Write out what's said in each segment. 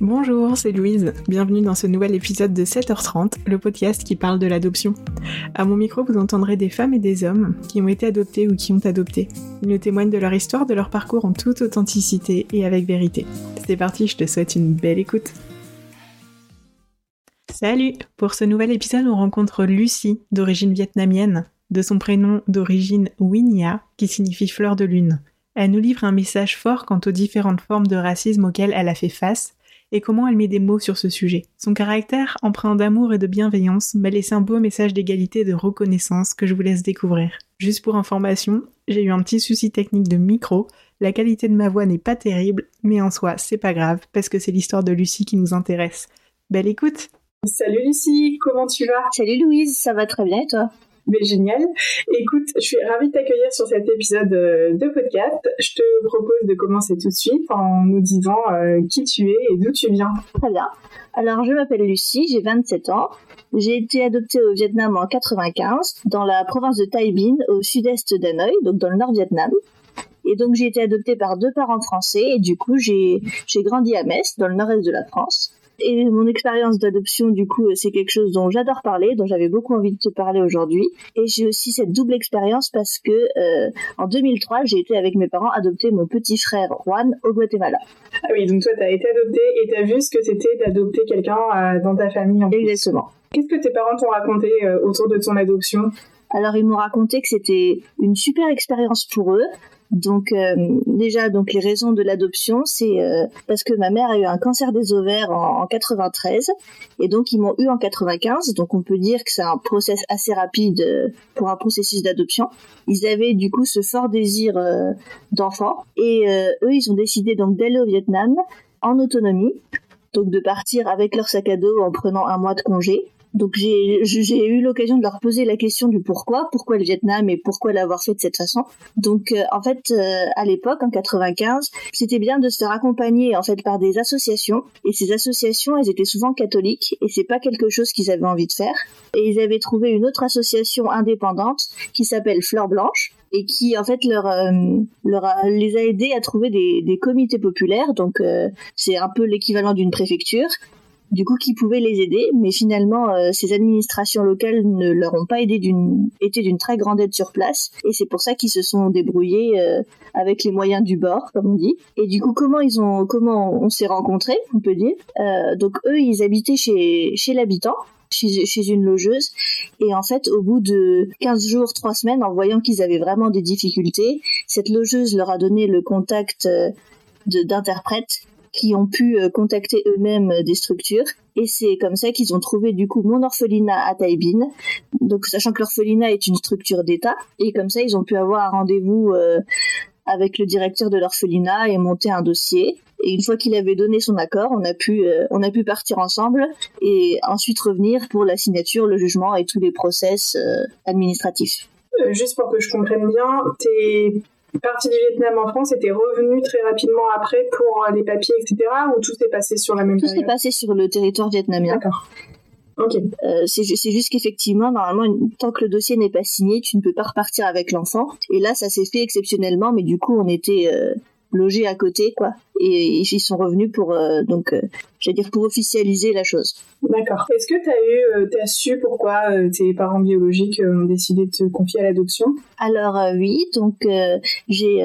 Bonjour, c'est Louise. Bienvenue dans ce nouvel épisode de 7h30, le podcast qui parle de l'adoption. À mon micro, vous entendrez des femmes et des hommes qui ont été adoptés ou qui ont adopté. Ils nous témoignent de leur histoire, de leur parcours en toute authenticité et avec vérité. C'est parti, je te souhaite une belle écoute. Salut Pour ce nouvel épisode, on rencontre Lucie, d'origine vietnamienne, de son prénom d'origine Winia, qui signifie fleur de lune. Elle nous livre un message fort quant aux différentes formes de racisme auxquelles elle a fait face et comment elle met des mots sur ce sujet. Son caractère, empreint d'amour et de bienveillance, m'a laissé un beau message d'égalité et de reconnaissance que je vous laisse découvrir. Juste pour information, j'ai eu un petit souci technique de micro, la qualité de ma voix n'est pas terrible, mais en soi, c'est pas grave, parce que c'est l'histoire de Lucie qui nous intéresse. Belle écoute Salut Lucie, comment tu vas? Salut Louise, ça va très bien et toi? Mais génial. Écoute, je suis ravie de t'accueillir sur cet épisode euh, de podcast. Je te propose de commencer tout de suite en nous disant euh, qui tu es et d'où tu viens. Très bien. Alors, je m'appelle Lucie, j'ai 27 ans. J'ai été adoptée au Vietnam en 95, dans la province de Tay Binh, au sud-est d'Hanoï, donc dans le nord Vietnam. Et donc j'ai été adoptée par deux parents français et du coup j'ai grandi à Metz, dans le nord-est de la France. Et mon expérience d'adoption, du coup, c'est quelque chose dont j'adore parler, dont j'avais beaucoup envie de te parler aujourd'hui. Et j'ai aussi cette double expérience parce que euh, en 2003, j'ai été avec mes parents adopter mon petit frère Juan au Guatemala. Ah oui, donc toi, tu as été adopté et tu as vu ce que c'était d'adopter quelqu'un euh, dans ta famille. En Exactement. Qu'est-ce que tes parents t'ont raconté euh, autour de ton adoption? Alors ils m'ont raconté que c'était une super expérience pour eux, donc euh, déjà, donc les raisons de l'adoption, c'est euh, parce que ma mère a eu un cancer des ovaires en, 93 et donc ils m'ont eu en 95. Donc on peut dire que c'est un process assez rapide euh, pour un processus d'adoption. Ils avaient du coup ce fort désir d'enfant et eux ils ont décidé donc d'aller au Vietnam en autonomie, donc de partir avec leur sac à dos en prenant un mois de congé donc j'ai eu l'occasion de leur poser la question du pourquoi, pourquoi le Vietnam et pourquoi l'avoir fait de cette façon. Donc euh, en fait euh, à l'époque en 95, c'était bien de se faire accompagner en fait par des associations. Et ces associations elles étaient souvent catholiques et c'est pas quelque chose qu'ils avaient envie de faire. Et ils avaient trouvé une autre association indépendante qui s'appelle Fleur Blanche et qui en fait leur, euh, leur les a aidés à trouver des, des comités populaires. Donc c'est un peu l'équivalent d'une préfecture du coup qui pouvaient les aider, mais finalement euh, ces administrations locales ne leur ont pas aidé d'une été d'une très grande aide sur place, et c'est pour ça qu'ils se sont débrouillés euh, avec les moyens du bord, comme on dit. Et du coup comment ils ont comment on s'est rencontrés, on peut dire. Euh, donc eux ils habitaient chez chez l'habitant. Chez, chez, une logeuse et en fait au bout de 15 jours, 3 semaines en voyant qu'ils avaient vraiment des difficultés, cette logeuse leur a donné le contact d'interprète qui ont pu euh, contacter eux-mêmes euh, des structures. Et c'est comme ça qu'ils ont trouvé du coup mon orphelinat à Taïbin. Donc sachant que l'orphelinat est une structure d'État. Et comme ça ils ont pu avoir un rendez-vous euh, avec le directeur de l'orphelinat et monter un dossier. Et une fois qu'il avait donné son accord, on a pu on a pu partir ensemble et ensuite revenir pour la signature, le jugement et tous les process administratifs. juste pour que je comprenne bien, t'es partie du Vietnam en France était revenu très rapidement après pour euh, les papiers, etc. Ou tout s'est passé sur la même tout période? Tout s'est passé sur le territoire vietnamien. D'accord. Ok. Euh, c'est juste qu'effectivement, normalement, tant que le dossier n'est pas signé, tu ne peux pas repartir avec l'enfant. Et là, ça s'est fait exceptionnellement, mais du coup, on était euh, logés à côté, quoi. Et, ils sont revenus pour, euh, donc, euh, j'allais dire, pour officialiser la chose. D'accord. Est-ce que tu as eu, euh, t'as su pourquoi euh, tes parents biologiques ont décidé de te confier à l'adoption? Alors oui, donc j'ai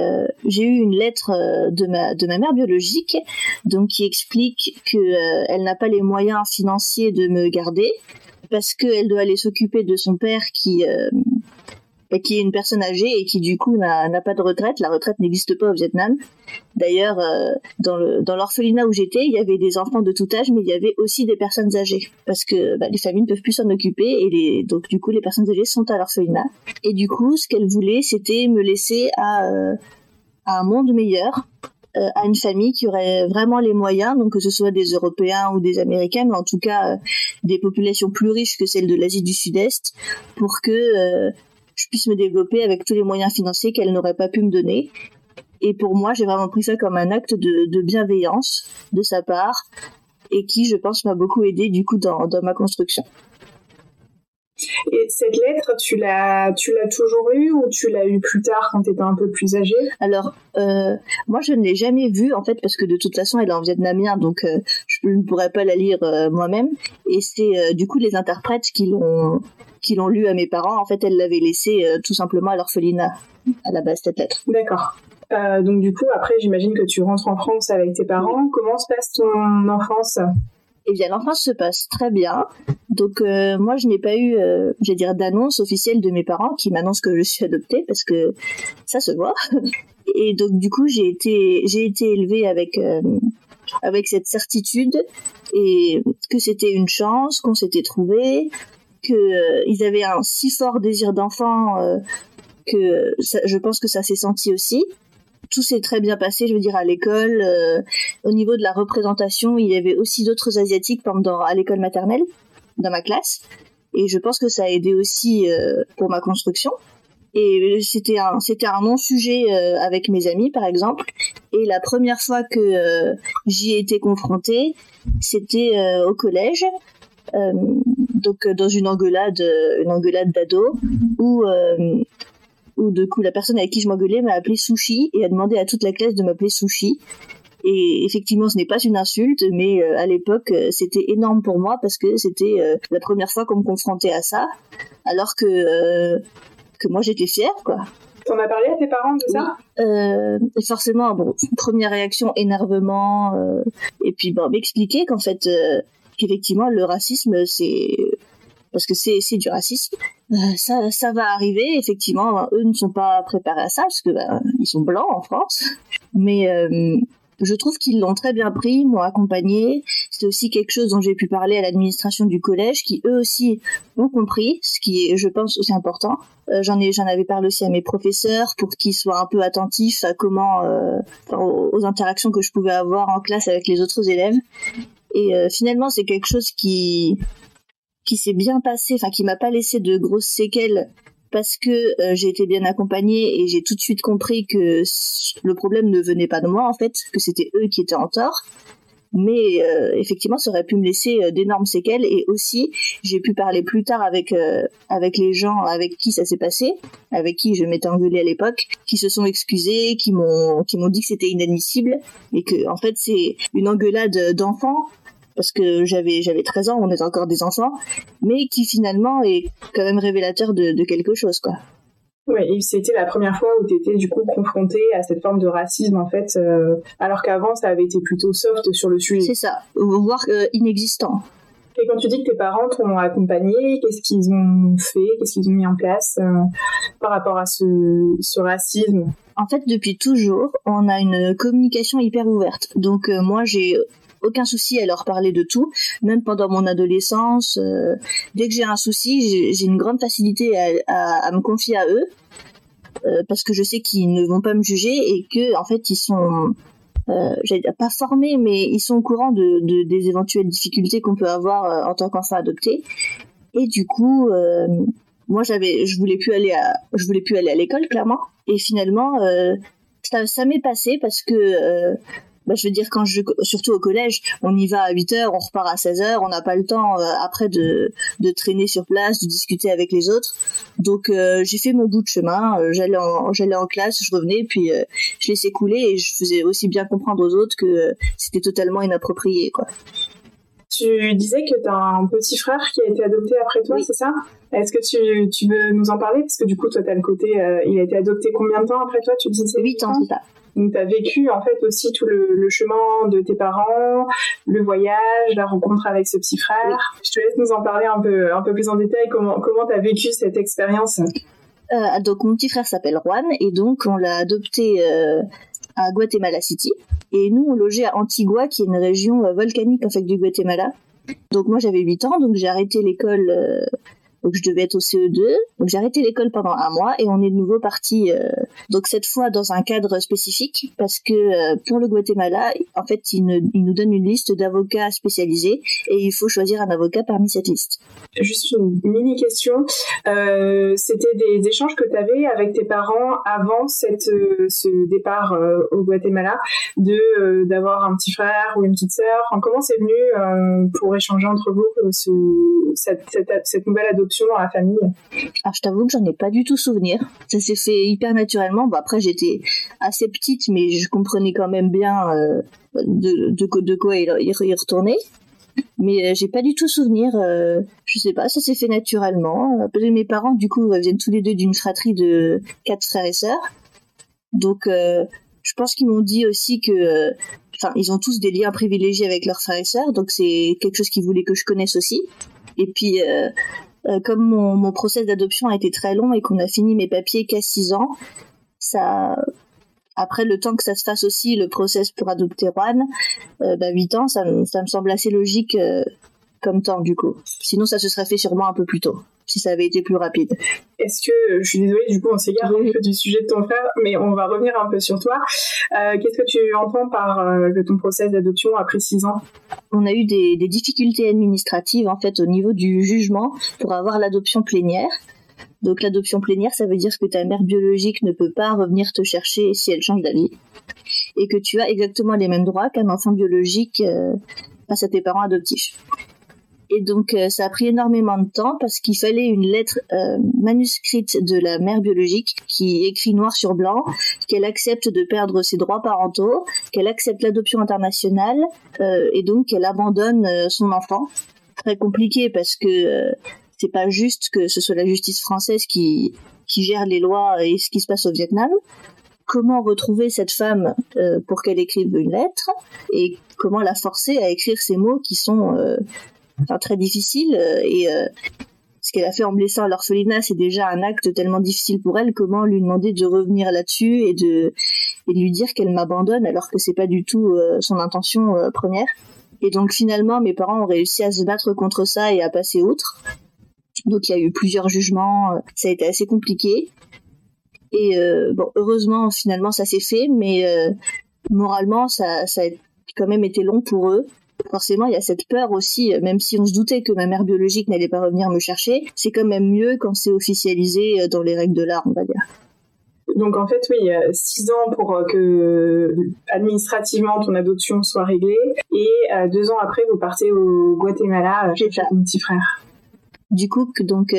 j'ai eu une lettre de ma de ma mère biologique, donc qui explique que elle n'a pas les moyens financiers de me garder parce qu'elle doit aller s'occuper de son père qui qui est une personne âgée et qui du coup n'a pas de retraite. La retraite n'existe pas au Vietnam. D'ailleurs, euh, dans l'orphelinat où j'étais, il y avait des enfants de tout âge, mais il y avait aussi des personnes âgées parce que bah, les familles ne peuvent plus s'en occuper et donc du coup les personnes âgées sont à l'orphelinat. Et du coup, ce qu'elle voulait, c'était me laisser à, euh, un monde meilleur euh, à une famille qui aurait vraiment les moyens, donc que ce soit des Européens ou des Américains, mais en tout cas des populations plus riches que celles de l'Asie du Sud-Est, pour que je puisse me développer avec tous les moyens financiers qu'elle n'aurait pas pu me donner. Et pour moi, j'ai vraiment pris ça comme un acte de, bienveillance de sa part et qui, je pense, m'a beaucoup aidé du coup dans, dans ma construction. Et cette lettre, tu l'as, tu l'as toujours eue ou tu l'as eue plus tard quand tu étais un peu plus âgée? Alors, euh, moi, je ne l'ai jamais vue en fait parce que de toute façon, elle est en vietnamien, donc euh, je ne pourrais pas la lire euh, moi-même. Et c'est du coup les interprètes qui l'ont qui l'ont lu à mes parents. En fait, elles l'avaient laissée tout simplement à l'orphelinat à la base cette lettre. D'accord. donc du coup, après, j'imagine que tu rentres en France avec tes parents. Comment se passe ton enfance? Eh bien, l'enfance se passe très bien. Donc, euh, moi, je n'ai pas eu, euh, je dire, d'annonce officielle de mes parents qui m'annoncent que je suis adoptée parce que ça se voit. Et donc, du coup, j'ai été, j'ai été élevée avec, euh, avec cette certitude et que c'était une chance, qu'on s'était trouvé, que ils avaient un si fort désir d'enfant que je pense que ça s'est senti aussi tout s'est très bien passé, je veux dire, à l'école. Euh, au niveau de la représentation, il y avait aussi d'autres asiatiques pendant à l'école maternelle, dans ma classe. Et je pense que ça a aidé aussi euh, pour ma construction. Et c'était un, c'était un non-sujet euh, avec mes amis, par exemple. Et la première fois que j'y ai été confrontée, c'était au collège. donc dans une engueulade, une engueulade d'ado, où où de coup la personne avec qui je m'engueulais m'a appelé Sushi et a demandé à toute la classe de m'appeler Sushi. Et effectivement, ce n'est pas une insulte, mais euh, à l'époque, euh, c'était énorme pour moi parce que c'était euh, la première fois qu'on me confrontait à ça, alors que que moi j'étais fière, quoi. T'en as parlé à tes parents de ça? Euh, Forcément, bon, première réaction, énervement, et puis bon, m'expliquer qu'en fait, qu'effectivement, le racisme, c'est parce que c'est c'est du racisme. Euh, ça ça va arriver effectivement. Eux ne sont pas préparés à ça parce que bah, ils sont blancs en France, mais euh, je trouve qu'ils l'ont très bien pris, m'ont accompagné. C'est aussi quelque chose dont j'ai pu parler à l'administration du collège, qui eux aussi ont compris, ce qui est, je pense, aussi important. Euh, j'en ai, j'en avais parlé aussi à mes professeurs pour qu'ils soient un peu attentifs à comment, aux, interactions que je pouvais avoir en classe avec les autres élèves. Et finalement, c'est quelque chose qui qui s'est bien passé, enfin qui m'a pas laissé de grosses séquelles parce que euh, j'ai été bien accompagnée et j'ai tout de suite compris que le problème ne venait pas de moi en fait, que c'était eux qui étaient en tort. Mais euh, effectivement, ça aurait pu me laisser euh, d'énormes séquelles et aussi j'ai pu parler plus tard avec avec les gens avec qui ça s'est passé, avec qui je m'étais engueulée à l'époque, qui se sont excusés, qui m'ont qui m'ont dit que c'était inadmissible et que en fait c'est une engueulade d'enfants parce que j'avais j'avais 13 ans, on est encore des enfants, mais qui finalement est quand même révélateur de, quelque chose, quoi. Oui, et c'était la première fois où tu étais du coup confronté à cette forme de racisme en fait, euh, alors qu'avant ça avait été plutôt soft sur le sujet. C'est ça, voire euh, inexistant. Et quand tu dis que tes parents t'ont accompagné, qu'est-ce qu'ils ont fait, qu'est-ce qu'ils ont mis en place euh, par rapport à ce, ce racisme? En fait, depuis toujours, on a une communication hyper ouverte. Donc moi, j'ai aucun souci à leur parler de tout, même pendant mon adolescence. Euh, dès que j'ai un souci, j'ai une grande facilité à, me confier à eux, euh, parce que je sais qu'ils ne vont pas me juger et que en fait ils sont euh, pas formés, mais ils sont au courant de, des éventuelles difficultés qu'on peut avoir en tant qu'enfant adopté. Et du coup, moi j'avais, je voulais plus aller à, je voulais plus aller à l'école clairement. Et finalement, ça m'est passé parce que bah, je veux dire quand je surtout au collège, on y va à 8 heures, on repart à 16 heures, on n'a pas le temps euh, après de, de traîner sur place, de discuter avec les autres. Donc euh, j'ai fait mon bout de chemin, euh, j'allais en j'allais en classe, je revenais puis je laissais couler et je faisais aussi bien comprendre aux autres que c'était totalement inapproprié quoi. Tu disais que tu as un petit frère qui a été adopté après toi, c'est ça? Est-ce que tu, tu, veux nous en parler? Parce que du coup, toi, tu as le côté. il a été adopté combien de temps après toi? Tu disais 8 ans, c'est ça. Donc, tu as vécu en fait aussi tout le, chemin de tes parents, le voyage, la rencontre avec ce petit frère. Je te laisse nous en parler un peu, un peu plus en détail. Comment tu as vécu cette expérience? Euh, donc mon petit frère s'appelle Juan et donc on l'a adopté euh, à Guatemala City et nous on logeait à Antigua qui est une région euh, volcanique en fait du Guatemala. Donc moi j'avais 8 ans donc j'ai arrêté l'école donc je devais être au CE2. Donc j'ai arrêté l'école pendant un mois et on est de nouveau parti. Euh, donc cette fois dans un cadre spécifique parce que euh, pour le Guatemala, en fait, il, nous donne une liste d'avocats spécialisés et il faut choisir un avocat parmi cette liste. Juste une mini question. Euh, C'était des échanges que tu avais avec tes parents avant cette, ce départ au Guatemala, de d'avoir un petit frère ou une petite sœur? comment c'est venu pour échanger entre vous ce, cette, cette, cette nouvelle adoption dans la famille Alors je t'avoue que j'en ai pas du tout souvenir. Ça s'est fait hyper naturellement. Bon après j'étais assez petite, mais je comprenais quand même bien de, de, quoi il, retournait. Mais j'ai pas du tout souvenir. je sais pas, ça s'est fait naturellement. Mes parents du coup viennent tous les deux d'une fratrie de quatre frères et sœurs. Donc je pense qu'ils m'ont dit aussi que, euh, enfin, ils ont tous des liens privilégiés avec leurs frères et sœurs, donc c'est quelque chose qu'ils voulaient que je connaisse aussi. Et puis, euh, euh, comme mon, mon process d'adoption a été très long et qu'on a fini mes papiers qu'à 6 ans, ça, après le temps que ça se fasse aussi le process pour adopter Juan, euh, bah 8 ans, ça, ça me semble assez logique comme temps du coup. Sinon, ça se serait fait sûrement un peu plus tôt, si ça avait été plus rapide. Est-ce que, je suis désolée, du coup, on s'égare un peu du sujet de ton frère, mais on va revenir un peu sur toi. Euh, qu'est-ce que tu entends par euh, que ton process d'adoption après 6 ans? On a eu des, des difficultés administratives, en fait, au niveau du jugement pour avoir l'adoption plénière. Donc l'adoption plénière, ça veut dire que ta mère biologique ne peut pas revenir te chercher si elle change d'avis et que tu as exactement les mêmes droits qu'un enfant biologique euh, face à tes parents adoptifs. Et donc euh, ça a pris énormément de temps parce qu'il fallait une lettre euh, manuscrite de la mère biologique qui écrit noir sur blanc qu'elle accepte de perdre ses droits parentaux, qu'elle accepte l'adoption internationale euh, et donc qu'elle abandonne son enfant. Très compliqué parce que c'est pas juste que ce soit la justice française qui qui gère les lois et ce qui se passe au Vietnam comment retrouver cette femme pour qu'elle écrive une lettre et comment la forcer à écrire ces mots qui sont enfin, très difficile euh, et euh, ce qu'elle a fait en blessant à l'orphelinat, c'est déjà un acte tellement difficile pour elle. Comment lui demander de revenir là-dessus et de, et de lui dire qu'elle m'abandonne alors que c'est pas du tout euh, son intention première. Et donc finalement, mes parents ont réussi à se battre contre ça et à passer outre. Donc il y a eu plusieurs jugements, ça a été assez compliqué. Et bon, heureusement, finalement, ça s'est fait, mais moralement, ça, ça a quand même été long pour eux forcément, il y a cette peur aussi, euh, même si on se doutait que ma mère biologique n'allait pas revenir me chercher, c'est quand même mieux quand c'est officialisé euh, dans les règles de l'art, on va dire. Donc en fait, oui, six ans pour euh, que administrativement ton adoption soit réglée, et deux ans après, vous partez au Guatemala chez ton petit frère. Du coup, donc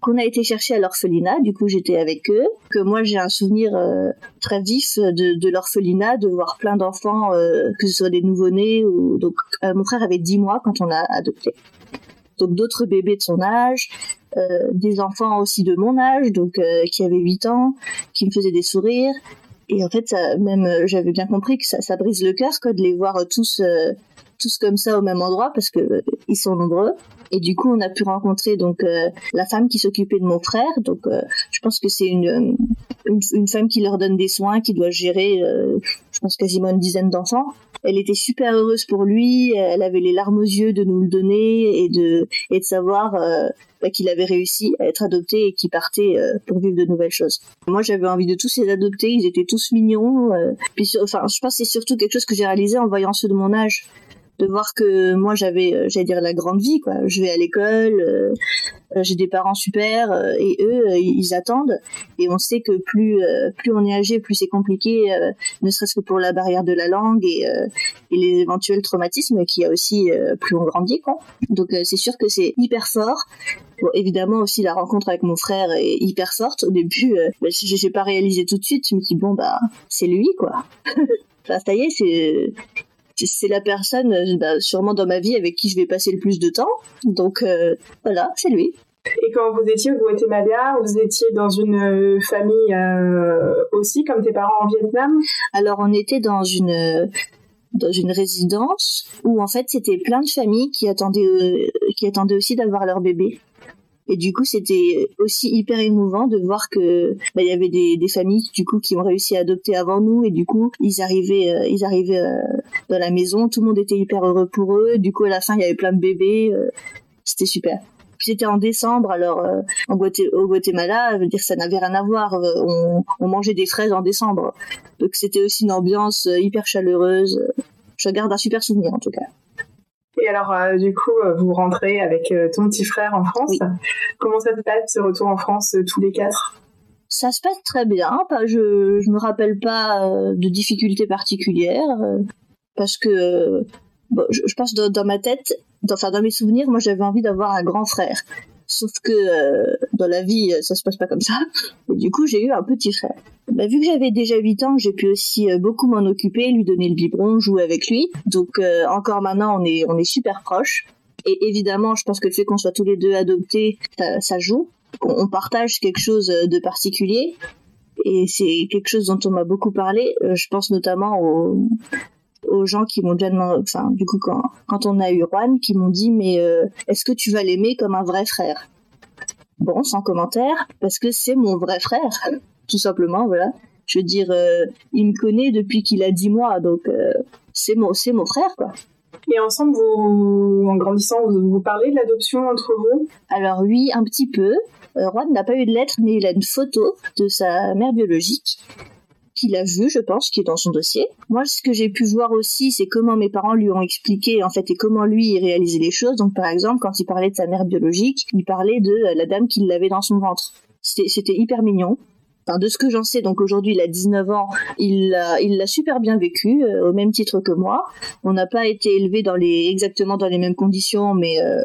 qu'on a été chercher à l'orphelinat, du coup j'étais avec eux, que moi j'ai un souvenir euh, très vif de, l'orphelinat, de voir plein d'enfants, euh, que ce soit des nouveau-nés ou donc euh, mon frère avait 10 mois quand on a adopté. Donc d'autres bébés de son âge, des enfants aussi de mon âge, donc qui avaient 8 ans, qui me faisaient des sourires. Et en fait, ça, même j'avais bien compris que ça, ça brise le cœur quoi, de les voir tous tous comme ça au même endroit parce que euh, ils sont nombreux. Et du coup, on a pu rencontrer donc euh, la femme qui s'occupait de mon frère. Donc, euh, je pense que c'est une, une, femme qui leur donne des soins, qui doit gérer, je pense quasiment une dizaine d'enfants. Elle était super heureuse pour lui. Elle avait les larmes aux yeux de nous le donner et de et de savoir bah, qu'il avait réussi à être adopté et qu'il partait pour vivre de nouvelles choses. Moi, j'avais envie de tous les adopter. Ils étaient tous mignons. puis, enfin, je pense que c'est surtout quelque chose que j'ai réalisé en voyant ceux de mon âge de voir que moi j'avais euh, j'allais dire la grande vie quoi je vais à l'école euh, euh, j'ai des parents super et eux ils attendent et on sait que plus plus on est âgé plus c'est compliqué ne serait-ce que pour la barrière de la langue et, et les éventuels traumatismes qu'il y a aussi plus on grandit quoi donc c'est sûr que c'est hyper fort Bon, évidemment aussi la rencontre avec mon frère est hyper forte. Au début, bah, j'ai pas réalisé tout de suite. Je me dis bon bah c'est lui quoi. enfin ça y est, c'est c'est la personne, euh, bah, sûrement dans ma vie, avec qui je vais passer le plus de temps. Donc euh, voilà, c'est lui. Et quand vous étiez au Guatemala, vous étiez dans une euh, famille aussi, comme tes parents en Vietnam? Alors on était dans une dans une résidence où en fait c'était plein de familles qui attendaient qui attendaient aussi d'avoir leur bébé. Et du coup, c'était aussi hyper émouvant de voir que bah, il y avait des, des, familles du coup qui ont réussi à adopter avant nous et du coup ils arrivaient euh, ils arrivaient euh, dans la maison, tout le monde était hyper heureux pour eux. Du coup, à la fin, il y avait plein de bébés. Euh, c'était super. C'était en décembre, alors en au Guatemala, veut dire ça n'avait rien à voir. On, on, mangeait des fraises en décembre, donc c'était aussi une ambiance hyper chaleureuse. Je garde un super souvenir en tout cas. Et alors, euh, du coup, euh, vous rentrez avec euh, ton petit frère en France. Comment ça se passe, ce retour en France tous les quatre? Ça se passe très bien. Je je me rappelle pas de difficultés particulières parce que je, pense dans, ma tête, enfin dans mes souvenirs, moi j'avais envie d'avoir un grand frère. Sauf que euh, dans la vie, ça se passe pas comme ça. Et du coup, j'ai eu un petit frère. Bah, vu que j'avais déjà 8 ans, j'ai pu aussi euh, beaucoup m'en occuper, lui donner le biberon, jouer avec lui. Donc euh, encore maintenant, on est on est super proches. Et évidemment, je pense que le fait qu'on soit tous les deux adoptés, ça, ça joue. On, partage quelque chose de particulier et c'est quelque chose dont on m'a beaucoup parlé. je pense notamment aux, aux gens qui m'ont déjà demandé, enfin, du coup, quand, quand on a eu Juan, qui m'ont dit, mais euh, est-ce que tu vas l'aimer comme un vrai frère? Bon, sans commentaire, parce que c'est mon vrai frère, tout simplement, voilà. Je veux dire, euh, il me connaît depuis qu'il a 10 mois, donc euh, c'est mon, c'est mon frère, quoi. Et ensemble, vous, en grandissant, vous, vous parlez de l'adoption entre vous? Alors oui, un petit peu. Juan n'a pas eu de lettre, mais il a une photo de sa mère biologique qu'il a vu, je pense, qui est dans son dossier. Moi, ce que j'ai pu voir aussi, c'est comment mes parents lui ont expliqué, en fait, et comment lui il réalisait les choses. Donc, par exemple, quand il parlait de sa mère biologique, il parlait de euh, la dame qui l'avait dans son ventre. C'était hyper mignon. De ce que j'en sais, donc aujourd'hui il a 19 ans, il l'a il l'a super bien vécu, euh, au même titre que moi. On n'a pas été élevé dans les exactement dans les mêmes conditions, mais euh,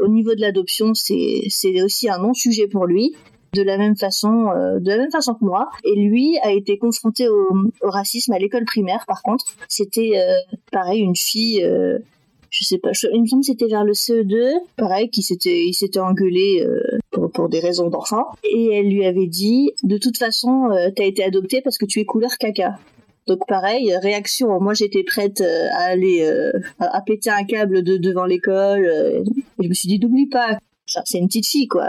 au niveau de l'adoption, c'est c'est aussi un non sujet pour lui de la même façon, euh, de la même façon que moi. Et lui a été confronté au, racisme à l'école primaire. Par contre, c'était euh, pareil une fille. Euh, je sais pas, il semble que c'était vers le CE2, pareil, qui s'était, il s'était engueulé pour, pour, des raisons d'enfant, et elle lui avait dit, de toute façon, t'as été adopté parce que tu es couleur caca. Donc pareil, réaction. Moi j'étais prête à aller à, péter un câble de, devant l'école. je me suis dit n'oublie pas c'est une petite fille quoi.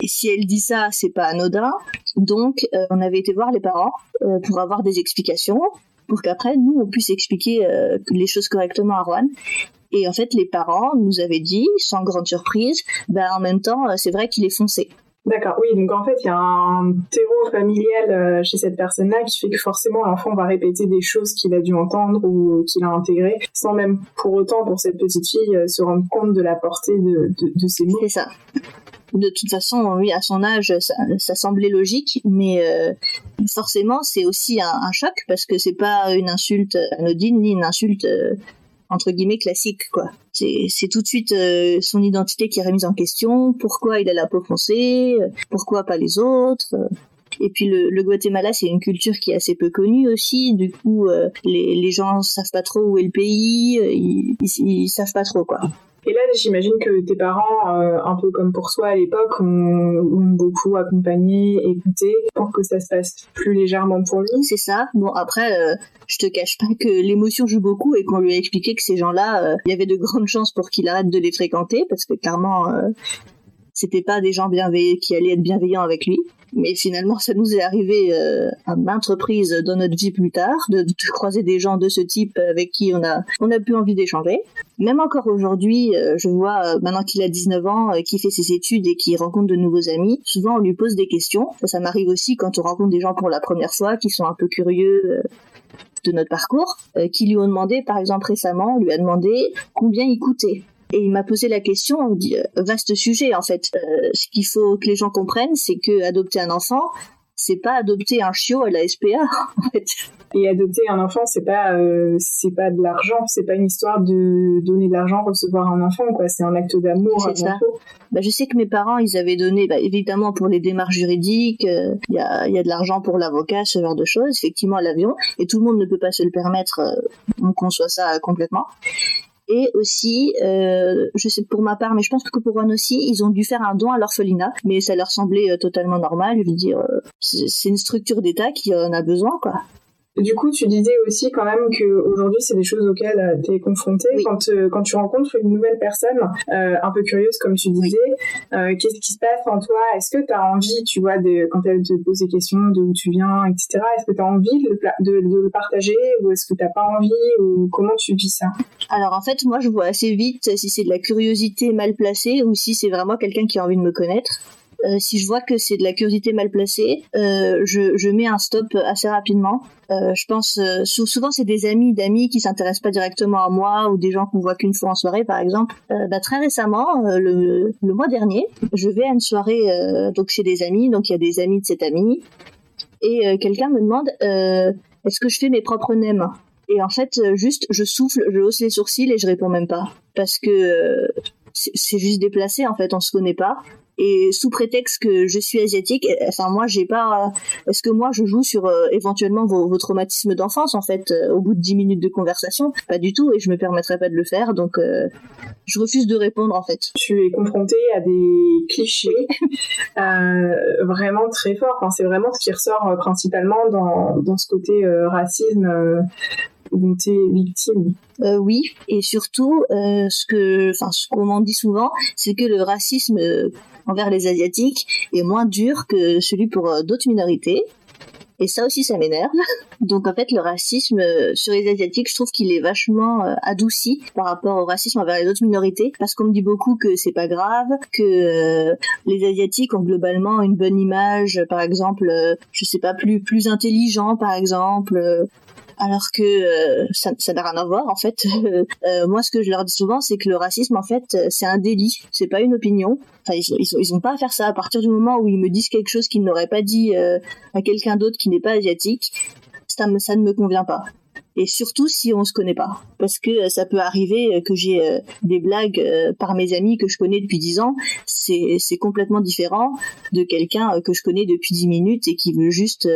Et si elle dit ça, c'est pas anodin. Donc euh, on avait été voir les parents euh, pour avoir des explications, pour qu'après nous on puisse expliquer euh, les choses correctement à Juan. Et en fait les parents nous avaient dit, sans grande surprise, ben en même temps c'est vrai qu'il est foncé. D'accord, oui, donc en fait, il y a un terreau familial euh, chez cette personne-là qui fait que forcément l'enfant va répéter des choses qu'il a dû entendre ou qu'il a intégrées, sans même pour autant, pour cette petite fille, euh, se rendre compte de la portée de, de, de ces mots. C'est ça. De toute façon, oui, à son âge, ça, ça semblait logique, mais euh, forcément, c'est aussi un, un, choc parce que c'est pas une insulte anodine ni une insulte entre guillemets classique quoi. C'est tout de suite euh, son identité qui est remise en question, pourquoi il a la peau foncée, euh, pourquoi pas les autres. Euh. Et puis le, Guatemala, c'est une culture qui est assez peu connue aussi. Du coup, les, les gens savent pas trop où est le pays, ils, ils, ils savent pas trop quoi. Et là, j'imagine que tes parents, euh, un peu comme pour toi à l'époque, ont, beaucoup accompagné, écouté pour que ça se passe plus légèrement pour lui. C'est ça. Bon, après, euh, je te cache pas que l'émotion joue beaucoup et qu'on lui a expliqué que ces gens-là, euh, il y avait de grandes chances pour qu'il arrête de les fréquenter parce que clairement, c'était pas des gens bienveillants qui allaient être bienveillants avec lui. Mais finalement, ça nous est arrivé euh, à maintes reprises dans notre vie plus tard, de, croiser des gens de ce type avec qui on a, on a plus envie d'échanger. Même encore aujourd'hui, euh, je vois, euh, maintenant qu'il a 19 ans, qu'il fait ses études et qu'il rencontre de nouveaux amis, souvent on lui pose des questions. Ça, ça m'arrive aussi quand on rencontre des gens pour la première fois, qui sont un peu curieux de notre parcours, qui lui ont demandé, par exemple récemment, on lui a demandé combien il coûtait et il m'a posé la question, euh, vaste sujet en fait. Euh, ce qu'il faut que les gens comprennent, c'est que adopter un enfant, c'est pas adopter un chiot à la SPA en fait. Et adopter un enfant, c'est pas euh, c'est pas de l'argent, c'est pas une histoire de donner de l'argent, recevoir un enfant quoi. C'est un acte d'amour C'est ça. Bah, je sais que mes parents, ils avaient donné, bah, évidemment pour les démarches juridiques, il y, a, y a de l'argent pour l'avocat, ce genre de choses, effectivement à l'avion, et tout le monde ne peut pas se le permettre, on conçoit ça complètement. Et aussi, euh, je sais pour ma part, mais je pense que pour Ron aussi, ils ont dû faire un don à l'orphelinat, mais ça leur semblait euh, totalement normal. Je veux dire, euh, c'est une structure d'État qui en a besoin, quoi. Du coup, tu disais aussi quand même que aujourd'hui, c'est des choses auxquelles euh, tu es confronté quand euh, quand tu rencontres une nouvelle personne euh, un peu curieuse, comme tu disais. Euh, Qu'est-ce qui se passe en toi? Est-ce que tu as envie, tu vois, de, quand elle te pose des questions de où tu viens, etc. Est-ce que tu as envie de, de, de, le partager ou est-ce que t'as pas envie ou comment tu vis ça? Alors en fait, moi, je vois assez vite si c'est de la curiosité mal placée ou si c'est vraiment quelqu'un qui a envie de me connaître. Euh, si je vois que c'est de la curiosité mal placée, euh, je, je, mets un stop assez rapidement. Euh, je pense souvent c'est des amis d'amis qui s'intéressent pas directement à moi ou des gens qu'on voit qu'une fois en soirée par exemple. Bah, très récemment, le, le, mois dernier, je vais à une soirée donc chez des amis, donc il y a des amis de cet ami et quelqu'un me demande est-ce que je fais mes propres nems? Et en fait, juste, je souffle, je hausse les sourcils et je réponds même pas. Parce que c'est juste déplacé en fait, on se connaît pas et sous prétexte que je suis asiatique, enfin moi j'ai pas. Est-ce que moi je joue sur euh, éventuellement vos, vos traumatismes d'enfance en fait euh, au bout de 10 minutes de conversation? Pas du tout et je me permettrai pas de le faire donc euh, je refuse de répondre en fait. Tu es confronté à des clichés vraiment très forts. Enfin, c'est vraiment ce qui ressort principalement dans, dans ce côté racisme dont tu es victime. Euh, oui, et surtout, euh, ce que, enfin, ce qu'on m'en dit souvent, c'est que le racisme euh, envers les asiatiques est moins dur que celui pour euh, d'autres minorités. Et ça aussi, ça m'énerve. Donc en fait, le racisme sur les asiatiques, je trouve qu'il est vachement adouci par rapport au racisme envers les autres minorités, parce qu'on me dit beaucoup que c'est pas grave, que les asiatiques ont globalement une bonne image, par exemple, je sais pas plus plus intelligent, par exemple, alors que euh, ça n'a rien à voir en fait. Euh, moi, ce que je leur dis souvent, c'est que le racisme, en fait, euh, c'est un délit, c'est pas une opinion. Enfin, ils, ils, ils, ont pas à faire ça à partir du moment où ils me disent quelque chose qu'ils n'auraient pas dit à quelqu'un d'autre qui n'est pas asiatique. Ça, ça ne me convient pas et surtout si on se connaît pas. Parce que euh, ça peut arriver euh, que j'ai euh, des blagues par mes amis que je connais depuis dix ans. C'est c'est complètement différent de quelqu'un que je connais depuis dix minutes et qui veut juste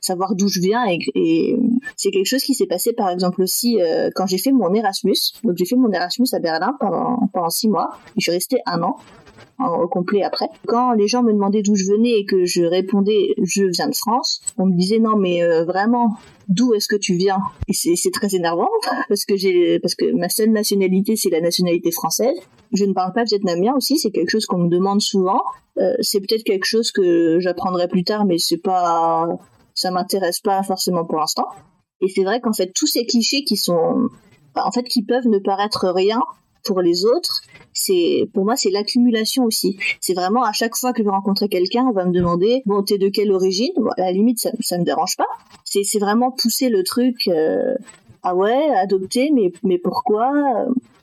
savoir d'où je viens et, c'est quelque chose qui s'est passé par exemple aussi quand j'ai fait mon Erasmus. Donc j'ai fait mon Erasmus à Berlin pendant pendant six mois. Je suis restée un an au complet après. Quand les gens me demandaient d'où je venais et que je répondais je viens de France, on me disait non mais euh, vraiment d'où est-ce que tu viens? Et c'est très énervant parce que j'ai parce que ma seule nationalité c'est la nationalité française. Je ne parle pas vietnamien aussi, c'est quelque chose qu'on me demande souvent. Euh, c'est peut-être quelque chose que j'apprendrai plus tard, mais c'est pas ça m'intéresse pas forcément pour l'instant. Et c'est vrai qu'en fait tous ces clichés qui sont en fait qui peuvent ne paraître rien pour les autres, c'est pour moi c'est l'accumulation aussi. C'est vraiment à chaque fois que je vais rencontrer quelqu'un, on va me demander bon t'es de quelle origine? À la limite ça, ça me dérange pas. C'est c'est vraiment pousser le truc. Euh, ah ouais, adopter, mais mais pourquoi?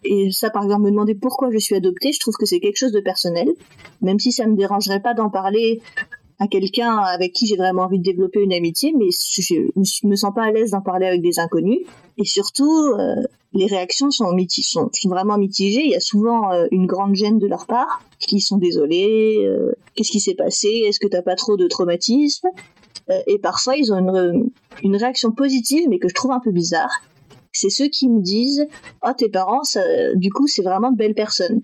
Et ça, par exemple, me demander pourquoi je suis adoptée, je trouve que c'est quelque chose de personnel, même si ça me dérangerait pas d'en parler à quelqu'un avec qui j'ai vraiment envie de développer une amitié, mais je me, me sens pas à l'aise d'en parler avec des inconnus. Et surtout, euh, les réactions sont, sont, vraiment mitigées. Il y a souvent euh, une grande gêne de leur part, qui sont désolés, euh, qu'est-ce qui s'est passé, est-ce que t'as pas trop de traumatisme Et parfois, ils ont une, une réaction positive, mais que je trouve un peu bizarre. C'est ceux qui me disent, oh tes parents, du coup, c'est vraiment de belles personnes.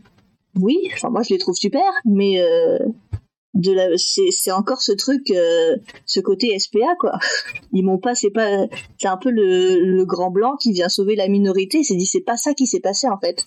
Oui, enfin moi je les trouve super, mais de la c'est encore ce truc euh, ce côté SPA quoi. Ils m'ont pas c'est pas c'est un peu le, le grand blanc qui vient sauver la minorité. C'est dit c'est pas ça qui s'est passé en fait.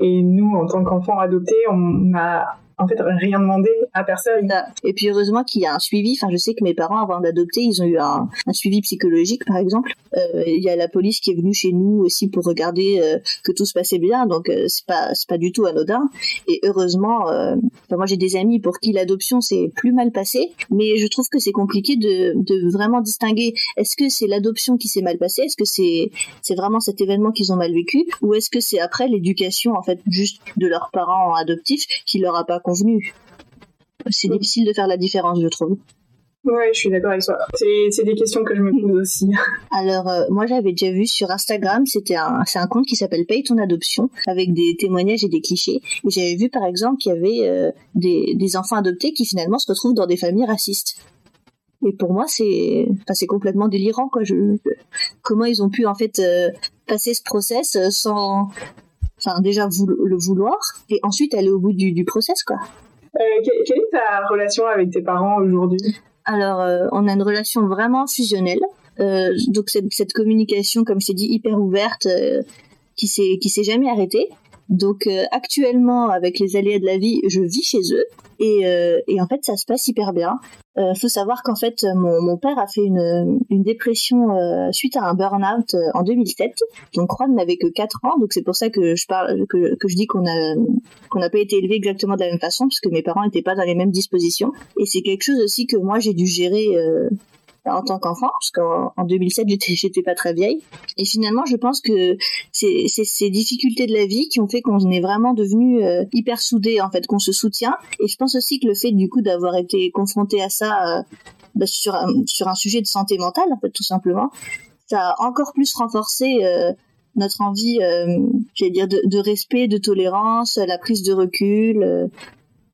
Et nous en tant qu'enfants adoptés on a en fait rien demandé à personne. Et puis heureusement qu'il y a un suivi. Enfin, je sais que mes parents, avant d'adopter, ils ont eu un, suivi psychologique, par exemple. Euh, il y a la police qui est venue chez nous aussi pour regarder euh, que tout se passait bien. Donc euh, c'est pas c'est pas du tout anodin. Et heureusement, euh, enfin, moi j'ai des amis pour qui l'adoption s'est plus mal passée, mais je trouve que c'est compliqué de, de vraiment distinguer. Est-ce que c'est l'adoption qui s'est mal passée? Est-ce que c'est c'est vraiment cet événement qu'ils ont mal vécu? Ou est-ce que c'est après l'éducation en fait juste de leurs parents adoptifs qui leur a pas convenu. C'est difficile de faire la différence, je trouve. Ouais, je suis d'accord avec toi. C'est des questions que je me pose aussi. Alors, euh, moi, j'avais déjà vu sur Instagram, c'était un, c'est un compte qui s'appelle Paye ton adoption, avec des témoignages et des clichés. Et j'avais vu, par exemple, qu'il y avait euh, des, des enfants adoptés qui finalement se retrouvent dans des familles racistes. Et pour moi, c'est, enfin, c'est complètement délirant, quoi. Je, comment ils ont pu en fait euh, passer ce process sans, enfin déjà le vouloir et ensuite aller au bout du, du process quoi. Euh, quelle est ta relation avec tes parents aujourd'hui? Alors euh, on a une relation vraiment fusionnelle. Euh, donc cette, cette, communication, comme je t'ai dit, hyper ouverte, qui s'est qui s'est jamais arrêtée. Donc euh, actuellement, avec les aléas de la vie, je vis chez eux et, euh, et en fait ça se passe hyper bien. Euh, faut savoir qu'en fait mon, mon, père a fait une, une dépression euh, suite à un burn-out euh, en 2007. Donc Juan n'avait que 4 ans, donc c'est pour ça que je parle que, que je dis qu'on a qu'on n'a pas été élevé exactement de la même façon parce que mes parents n'étaient pas dans les mêmes dispositions. Et c'est quelque chose aussi que moi j'ai dû gérer en tant qu'enfant, parce qu'en 2007 j'étais pas très vieille. Et finalement, je pense que c'est ces difficultés de la vie qui ont fait qu'on est vraiment devenu euh, hyper soudés, en fait, qu'on se soutient. Et je pense aussi que le fait du coup d'avoir été confronté à ça euh, bah, sur un, sur un sujet de santé mentale, tout simplement, ça a encore plus renforcé euh, notre envie, j'allais dire, de, respect, de tolérance, la prise de recul,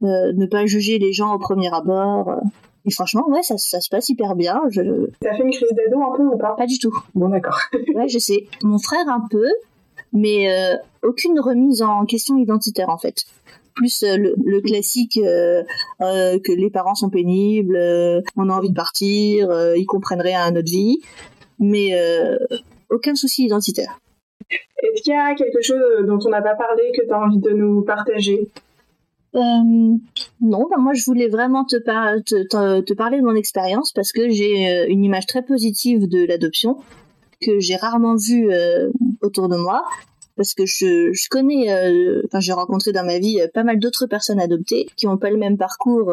ne pas juger les gens au premier abord. Et franchement, ouais, ça, ça se passe hyper bien. Je... T'as fait une crise d'ado un peu ou pas? Pas du tout. Bon, d'accord. ouais, je sais. Mon frère un peu, mais euh, aucune remise en question identitaire en fait. Plus le, le, classique euh, que les parents sont pénibles, on a envie de partir, ils comprennent rien à notre vie, mais aucun souci identitaire. Est-ce qu'il y a quelque chose dont on n'a pas parlé que tu as envie de nous partager? Euh, non, bah, moi je voulais vraiment te, parler de mon expérience parce que j'ai euh, une image très positive de l'adoption que j'ai rarement vue euh, autour de moi parce que je, je connais, enfin j'ai rencontré dans ma vie pas mal d'autres personnes adoptées qui n'ont pas le même parcours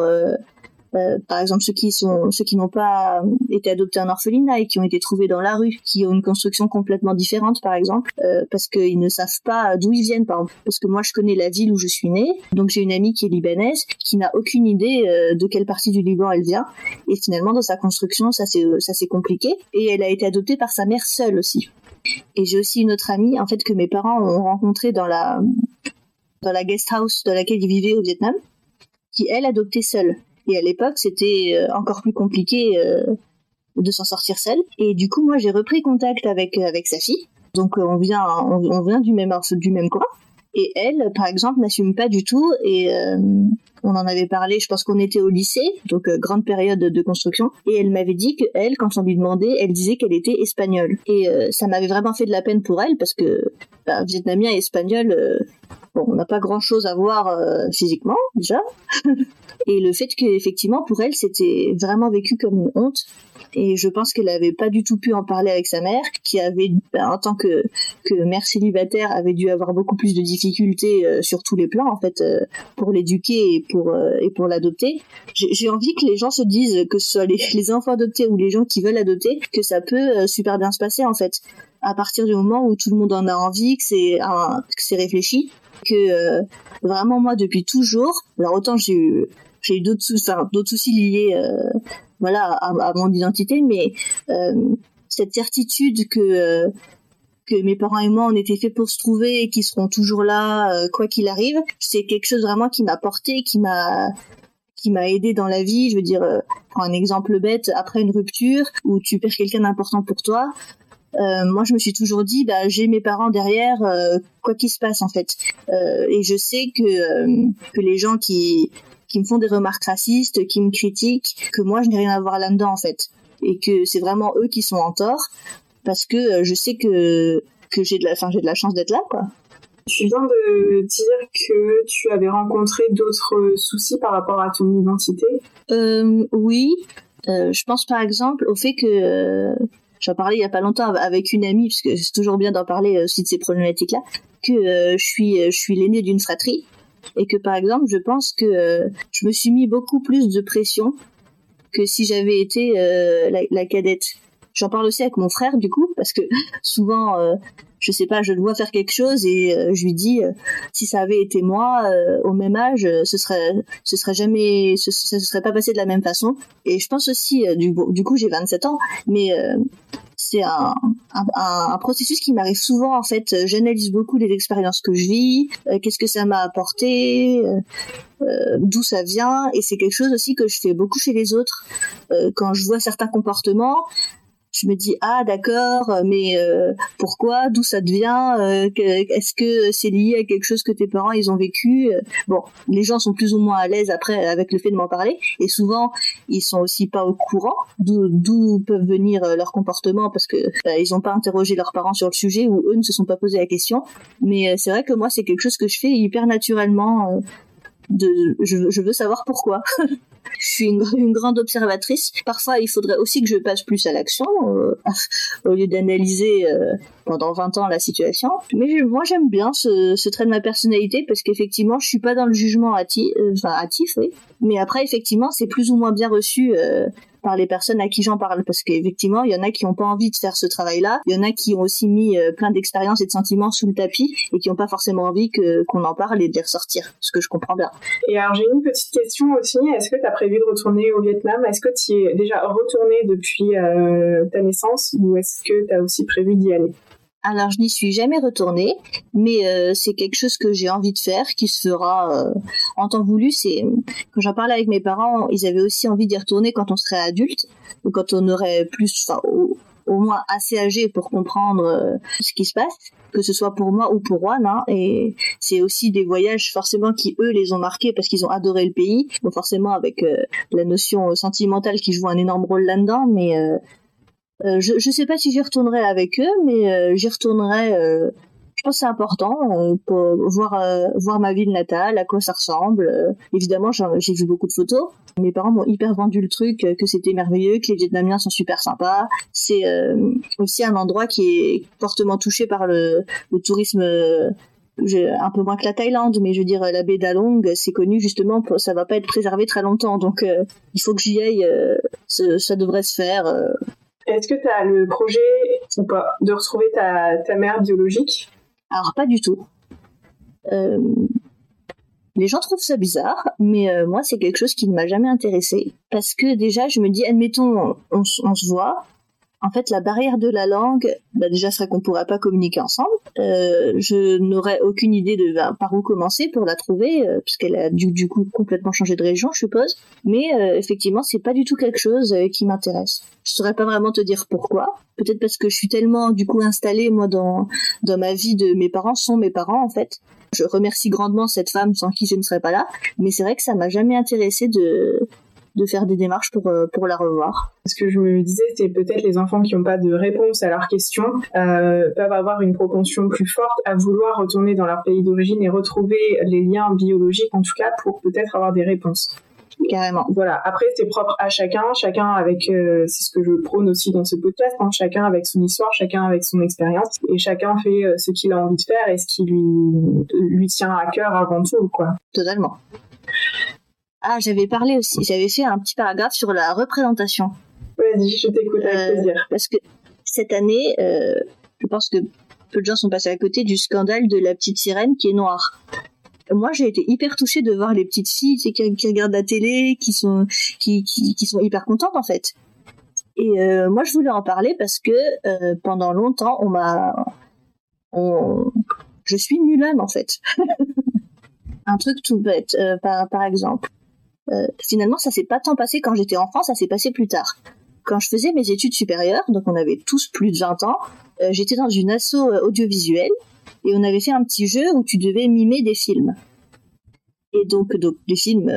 euh, par exemple ceux qui sont ceux qui n'ont pas été adoptés en orphelinat et qui ont été trouvés dans la rue, qui ont une construction complètement différente par exemple, euh, parce qu'ils ne savent pas d'où ils viennent par exemple. Parce que moi je connais la ville où je suis née, donc j'ai une amie qui est libanaise qui n'a aucune idée euh, de quelle partie du Liban elle vient et finalement dans sa construction ça c'est ça c'est compliqué et elle a été adoptée par sa mère seule aussi. Et j'ai aussi une autre amie en fait que mes parents ont rencontrée dans la dans la guest house dans laquelle ils vivaient au Vietnam, qui elle adoptait seule. Et à l'époque, c'était euh, encore plus compliqué euh, de s'en sortir seule. Et du coup, moi, j'ai repris contact avec euh, avec sa fille. Donc, on vient on, vient du même du même coin. Et elle, par exemple, n'assume pas du tout. Et on en avait parlé, je pense qu'on était au lycée, donc grande période de construction. Et elle m'avait dit que elle, quand on lui demandait, elle disait qu'elle était espagnole. Et ça m'avait vraiment fait de la peine pour elle parce que bah, vietnamien et espagnol, bon, on n'a pas grand chose à voir physiquement déjà. et le fait qu'effectivement pour elle c'était vraiment vécu comme une honte. Et je pense qu'elle avait pas du tout pu en parler avec sa mère qui avait ben, en tant que que mère célibataire avait dû avoir beaucoup plus de difficultés euh, sur tous les plans en fait euh, pour l'éduquer et pour euh, et pour l'adopter. J'ai envie que les gens se disent que ce soit les, les, enfants adoptés ou les gens qui veulent adopter que ça peut super bien se passer en fait à partir du moment où tout le monde en a envie que c'est que c'est réfléchi que vraiment moi depuis toujours alors autant j'ai eu j'ai d'autres soucis, liés, euh, voilà, à, mon identité, mais euh, cette certitude que euh, que mes parents et moi on était faits pour se trouver et qu'ils seront toujours là quoi qu'il arrive, c'est quelque chose vraiment qui m'a porté, qui m'a qui m'a aidé dans la vie. Je veux dire, prends un exemple bête, après une rupture où tu perds quelqu'un d'important pour toi, euh, moi je me suis toujours dit bah j'ai mes parents derrière euh, quoi qu'il se passe en fait euh, et je sais que que les gens qui qui me font des remarques racistes, qui me critiquent, que moi je n'ai rien à voir là-dedans en fait, et que c'est vraiment eux qui sont en tort, parce que je sais que que j'ai de la, de la chance d'être là quoi. Tu viens de dire que tu avais rencontré d'autres soucis par rapport à ton identité. Euh, oui, euh, je pense par exemple au fait que euh, j'en parlais il y a pas longtemps avec une amie, parce que c'est toujours bien d'en parler aussi de ces problématiques-là, que je suis je suis l'aînée d'une fratrie et que par exemple je pense que euh, je me suis mis beaucoup plus de pression que si j'avais été euh, la, cadette. J'en parle aussi avec mon frère du coup parce que souvent euh, je sais pas, je le vois faire quelque chose et je lui dis si ça avait été moi au même âge, ce serait ce serait jamais ce, ça se serait pas passé de la même façon. Et je pense aussi du, coup j'ai 27 ans, mais c'est un, processus qui m'arrive souvent en fait. J'analyse beaucoup les expériences que je vis, euh, qu'est-ce que ça m'a apporté, euh, euh, d'où ça vient, et c'est quelque chose aussi que je fais beaucoup chez les autres. quand je vois certains comportements, je me dis ah d'accord mais euh, pourquoi d'où ça devient euh, est-ce que c'est lié à quelque chose que tes parents ils ont vécu bon les gens sont plus ou moins à l'aise après avec le fait de m'en parler et souvent ils sont aussi pas au courant d'où peuvent venir euh, leurs comportements parce que ils ont pas interrogé leurs parents sur le sujet ou eux ne se sont pas posé la question. Mais c'est vrai que moi c'est quelque chose que je fais hyper naturellement de je, je veux savoir pourquoi je suis une, grande observatrice. Parfois, il faudrait aussi que je passe plus à l'action euh, au lieu d'analyser euh, pendant 20 ans la situation. Mais moi, j'aime bien ce, trait de ma personnalité parce qu'effectivement, je suis pas dans le jugement hâtif, euh, enfin hâtif, oui. Mais après, effectivement, c'est plus ou moins bien reçu par les personnes à qui j'en parle. Parce qu'effectivement il y en a qui n'ont pas envie de faire ce travail-là, il y en a qui ont aussi mis euh, plein d'expériences et de sentiments sous le tapis et qui n'ont pas forcément envie que qu'on en parle et de les ressortir, ce que je comprends bien. Et alors j'ai une petite question aussi, est-ce que tu as prévu de retourner au Vietnam? Est-ce que tu y es déjà retourné depuis euh, ta naissance ou est-ce que tu as aussi prévu d'y aller? Alors, je n'y suis jamais retournée, mais euh, c'est quelque chose que j'ai envie de faire, qui se fera euh, en temps voulu. C'est quand j'en parlais avec mes parents, ils avaient aussi envie d'y retourner quand on serait adulte ou quand on aurait plus, enfin, au, moins assez âgé pour comprendre euh, ce qui se passe, que ce soit pour moi ou pour Juan. Hein, et c'est aussi des voyages forcément qui eux les ont marqués parce qu'ils ont adoré le pays, donc forcément avec la notion sentimentale qui joue un énorme rôle là-dedans, mais euh, je ne sais pas si j'y retournerai avec eux, mais euh, j'y retournerai. Euh, je pense que c'est important pour voir ma ville natale, à quoi ça ressemble. évidemment, j'ai vu beaucoup de photos. Mes parents m'ont hyper vendu le truc, que c'était merveilleux, que les Vietnamiens sont super sympas. C'est aussi un endroit qui est fortement touché par le, le tourisme un peu moins que la Thaïlande, mais je veux dire la baie d'Along, c'est connu justement, pour, ça va pas être préservé très longtemps, donc il faut que j'y aille. ça devrait se faire. Est-ce que tu as le projet ou pas de retrouver ta, ta mère biologique? Alors pas du tout. Euh, les gens trouvent ça bizarre, mais euh, moi c'est quelque chose qui ne m'a jamais intéressé parce que déjà je me dis admettons on se voit, en fait, la barrière de la langue, bah, déjà serait qu'on pourrait pas communiquer ensemble. Euh, je n'aurais aucune idée de bah, par où commencer pour la trouver, euh, puisqu'elle a du, coup complètement changé de région, je suppose. Mais euh, effectivement, c'est pas du tout quelque chose euh, qui m'intéresse. Je saurais pas vraiment te dire pourquoi. Peut-être parce que je suis tellement du coup installée moi dans dans ma vie de mes parents sont mes parents en fait. Je remercie grandement cette femme sans qui je ne serais pas là, mais c'est vrai que ça m'a jamais intéressé de de faire des démarches pour, euh, pour la revoir. Ce que je me disais, c'est peut-être les enfants qui n'ont pas de réponse à leurs questions euh, peuvent avoir une propension plus forte à vouloir retourner dans leur pays d'origine et retrouver les liens biologiques, en tout cas, pour peut-être avoir des réponses. Carrément. Voilà. Après, c'est propre à chacun, chacun avec, euh, c'est ce que je prône aussi dans ce podcast, hein, chacun avec son histoire, chacun avec son expérience, et chacun fait ce qu'il a envie de faire et ce qui lui lui tient à cœur avant tout, quoi. Totalement. Ah, j'avais parlé aussi, j'avais fait un petit paragraphe sur la représentation. Vas-y, je t'écoute avec euh, plaisir. Parce que cette année, euh, je pense que peu de gens sont passés à côté du scandale de la petite sirène qui est noire. Moi, j'ai été hyper touchée de voir les petites filles qui, qui regardent la télé, qui sont, qui, qui, sont hyper contentes en fait. Et euh, moi, je voulais en parler parce que pendant longtemps, on m'a, on... je suis Mulan en fait. un truc tout bête, par, par exemple. Euh, finalement, ça s'est pas tant passé quand j'étais enfant, ça s'est passé plus tard. Quand je faisais mes études supérieures, donc on avait tous plus de 20 ans, euh, j'étais dans une asso euh, audiovisuelle et on avait fait un petit jeu où tu devais mimer des films. Et donc, des films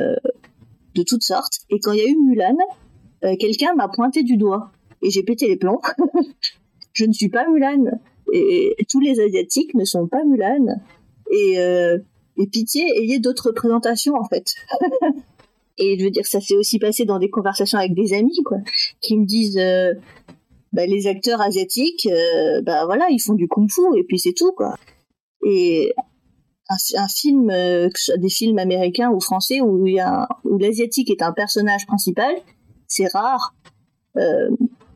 de toutes sortes. Et quand il y a eu Mulan, quelqu'un m'a pointé du doigt et j'ai pété les plombs. je ne suis pas Mulan. Et, tous les asiatiques ne sont pas Mulan. Et, et pitié, ayez d'autres représentations en fait. Et je veux dire, ça s'est aussi passé dans des conversations avec des amis, quoi, qui me disent, euh, bah, les acteurs asiatiques, euh, bah voilà, ils font du kung-fu et puis c'est tout, quoi. Et un, film, euh, des films américains ou français où il y a, où l'asiatique est un personnage principal, c'est rare.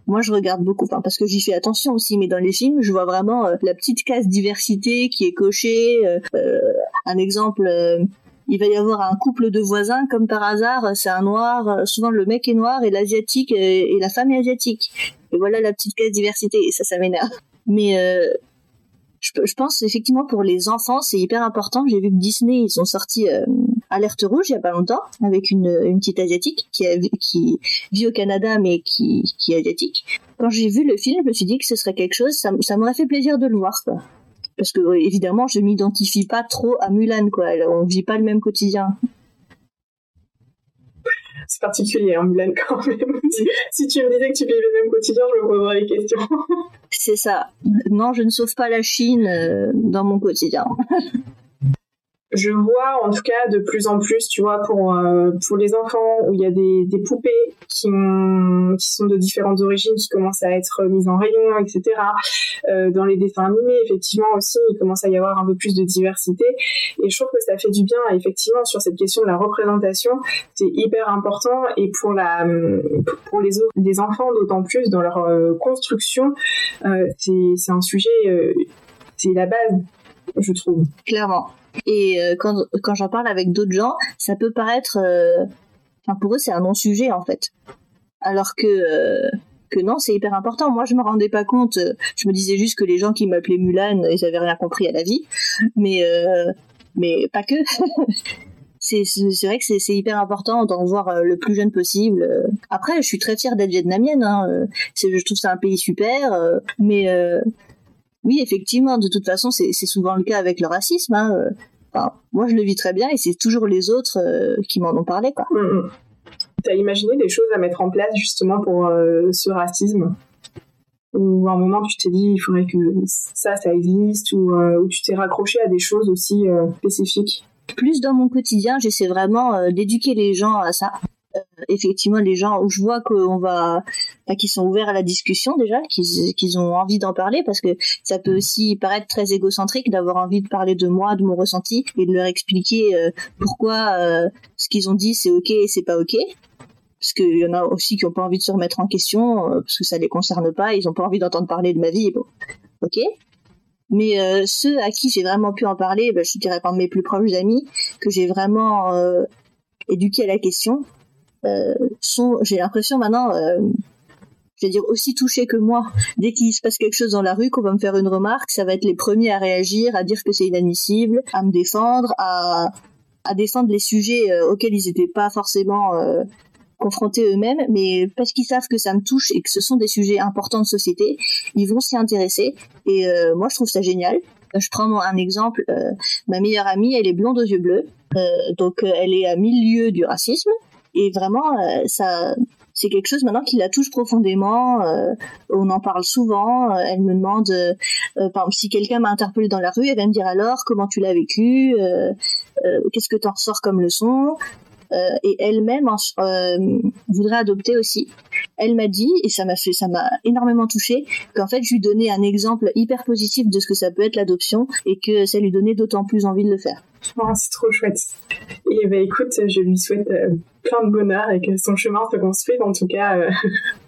moi, je regarde beaucoup, enfin, parce que j'y fais attention aussi, mais dans les films, je vois vraiment la petite case diversité qui est cochée. un exemple il va y avoir un couple de voisins comme par hasard, c'est un noir, souvent le mec est noir et l'asiatique et la femme est asiatique. Et voilà la petite case diversité ça, ça m'énerve. Mais euh, je, pense effectivement pour les enfants, c'est hyper important. J'ai vu que Disney, ils ont sorti euh, Alerte Rouge il y a pas longtemps avec une, petite asiatique qui, vit au Canada mais qui, est asiatique. Quand j'ai vu le film, je me suis dit que ce serait quelque chose, ça, m'aurait fait plaisir de le voir. Parce que évidemment je m'identifie pas trop à Mulan quoi. On vit pas le même quotidien. C'est particulier hein, Mulan quand même. Si, tu me disais que tu vivais le même quotidien je me poserais les questions. C'est ça. Non je ne sauve pas la Chine euh, dans mon quotidien je vois en tout cas de plus en plus, tu vois, pour euh, pour les enfants où il y a des, des poupées qui ont, qui sont de différentes origines, qui commencent à être mises en rayon, etc. Euh, dans les dessins animés, effectivement aussi, il commence à y avoir un peu plus de diversité. Et je trouve que ça fait du bien, effectivement, sur cette question de la représentation, c'est hyper important. Et pour la pour les les enfants d'autant plus dans leur euh, construction, euh, c'est c'est un sujet, euh, c'est la base, je trouve. Clairement. Et euh, quand, quand j'en parle avec d'autres gens, ça peut paraître... Euh, enfin, pour eux, c'est un non-sujet, en fait. Alors que... Euh, que non, c'est hyper important. Moi, je me rendais pas compte. Je me disais juste que les gens qui m'appelaient Mulan, ils avaient rien compris à la vie. Mais mais pas que. c'est vrai que c'est hyper important d'en voir le plus jeune possible. Après, je suis très fière d'être vietnamienne. Hein. Je trouve ça un pays super, mais oui, effectivement, de toute façon, c'est souvent le cas avec le racisme. Hein. Enfin, moi, je le vis très bien et c'est toujours les autres qui m'en ont parlé. Quoi. Mm, mm. T'as imaginé des choses à mettre en place justement pour euh, ce racisme? Ou à un moment tu t'es dit il faudrait que ça, ça existe Ou, euh, tu t'es raccroché à des choses aussi euh, spécifiques? Plus dans mon quotidien, j'essaie vraiment d'éduquer les gens à ça. Euh, effectivement les gens où je vois qu'on va enfin, qu'ils sont ouverts à la discussion déjà qu'ils qu'ils ont envie d'en parler parce que ça peut aussi paraître très égocentrique d'avoir envie de parler de moi de mon ressenti et de leur expliquer euh, pourquoi euh, ce qu'ils ont dit c'est ok et c'est pas ok. Parce qu'il y en a aussi qui ont pas envie de se remettre en question parce que ça les concerne pas ils ont pas envie d'entendre parler de ma vie bon. Ok? Mais ceux à qui j'ai vraiment pu en parler, ben, je dirais par mes plus proches amis, que j'ai vraiment éduqué à la question, sont, j'ai l'impression maintenant, euh, je vais dire aussi touchés que moi. Dès qu'il se passe quelque chose dans la rue, qu'on va me faire une remarque, ça va être les premiers à réagir, à dire que c'est inadmissible, à me défendre, à, à défendre les sujets euh, auxquels ils n'étaient pas forcément confrontés eux-mêmes, mais parce qu'ils savent que ça me touche et que ce sont des sujets importants de société, ils vont s'y intéresser. Et moi, je trouve ça génial. Je prends un exemple. ma meilleure amie, elle est blonde aux yeux bleus, donc elle est à milieu du racisme. Et vraiment, euh, ça, c'est quelque chose maintenant qui la touche profondément. Euh, on en parle souvent. Euh, elle me demande, par exemple, si quelqu'un m'a interpellé dans la rue, elle va me dire alors comment tu l'as vécu, qu'est-ce que tu en ressors comme leçon. et elle-même voudrait adopter aussi. Elle m'a dit, et ça m'a fait, ça m'a énormément touché, qu'en fait, je lui donnais un exemple hyper positif de ce que ça peut être l'adoption et que ça lui donnait d'autant plus envie de le faire. C'est trop chouette. Et bah écoute, je lui souhaite euh, plein de bonheur et que son chemin se construise en tout cas euh,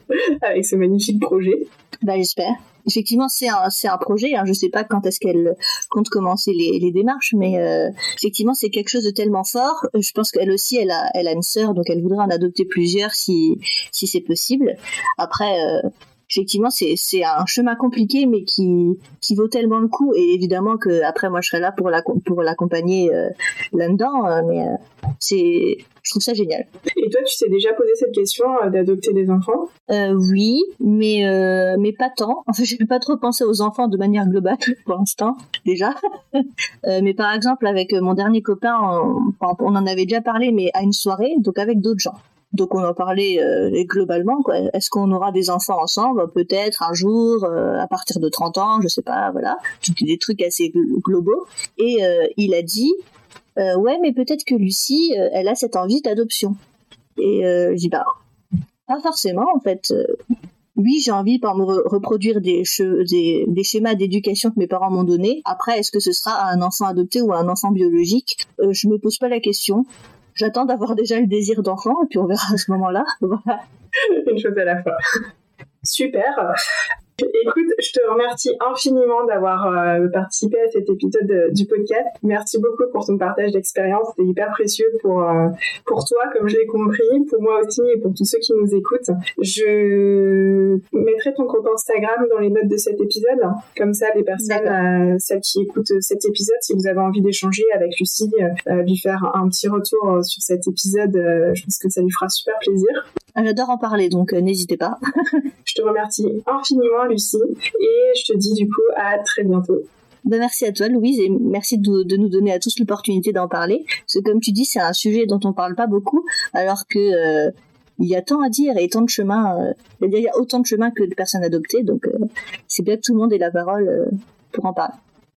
avec ce magnifique projet. Bah j'espère. Effectivement, c'est un, un projet. Hein. Je sais pas quand est-ce qu'elle compte commencer les, les démarches, mais euh, effectivement, c'est quelque chose de tellement fort. Je pense qu'elle aussi, elle a, elle a une sœur, donc elle voudrait en adopter plusieurs si, si c'est possible. Après, effectivement, c'est c'est un chemin compliqué, mais qui qui vaut tellement le coup. Et évidemment que après, moi, je serai là pour la pour l'accompagner euh, là-dedans. Euh, mais euh, c'est je trouve ça génial. Et toi, tu t'es déjà posé cette question d'adopter des enfants? Oui, mais mais pas tant. Enfin, je vais pas trop penser aux enfants de manière globale pour l'instant, déjà. mais par exemple, avec mon dernier copain, on, on en avait déjà parlé, mais à une soirée, donc avec d'autres gens. Donc on en parlait euh, globalement. Quoi. Est-ce qu'on aura des enfants ensemble? Peut-être un jour, euh, à partir de 30 ans, je sais pas, voilà. Des trucs assez globaux. Et euh, il a dit, ouais, mais peut-être que Lucie, elle a cette envie d'adoption. Et je dis, bah, pas forcément en fait. oui, j'ai envie par me reproduire des schémas d'éducation que mes parents m'ont donnés. Après, est-ce que ce sera un enfant adopté ou un enfant biologique? Je me pose pas la question. J'attends d'avoir déjà le désir d'enfant et puis on verra à ce moment-là. Voilà. Une chose à la fois. Super. Écoute, je te remercie infiniment d'avoir euh, participé à cet épisode du podcast. Merci beaucoup pour ton partage d'expérience. C'était hyper précieux pour, euh, pour toi, comme je l'ai compris, pour moi aussi et pour tous ceux qui nous écoutent. Je mettrai ton compte Instagram dans les notes de cet épisode. Comme ça, les personnes, euh, celles qui écoutent cet épisode, si vous avez envie d'échanger avec Lucie, lui faire un petit retour sur cet épisode, je pense que ça lui fera super plaisir. J'adore en parler, donc n'hésitez pas. je te remercie infiniment, Lucie. Et je te dis du coup à très bientôt. Ben merci à toi Louise et merci de, nous donner à tous l'opportunité d'en parler. Parce que comme tu dis, c'est un sujet dont on parle pas beaucoup, alors que euh, il y a tant à dire et tant de chemins. Euh, il y a autant de chemins que de personnes adoptées, donc euh, c'est bien que tout le monde ait la parole pour en parler.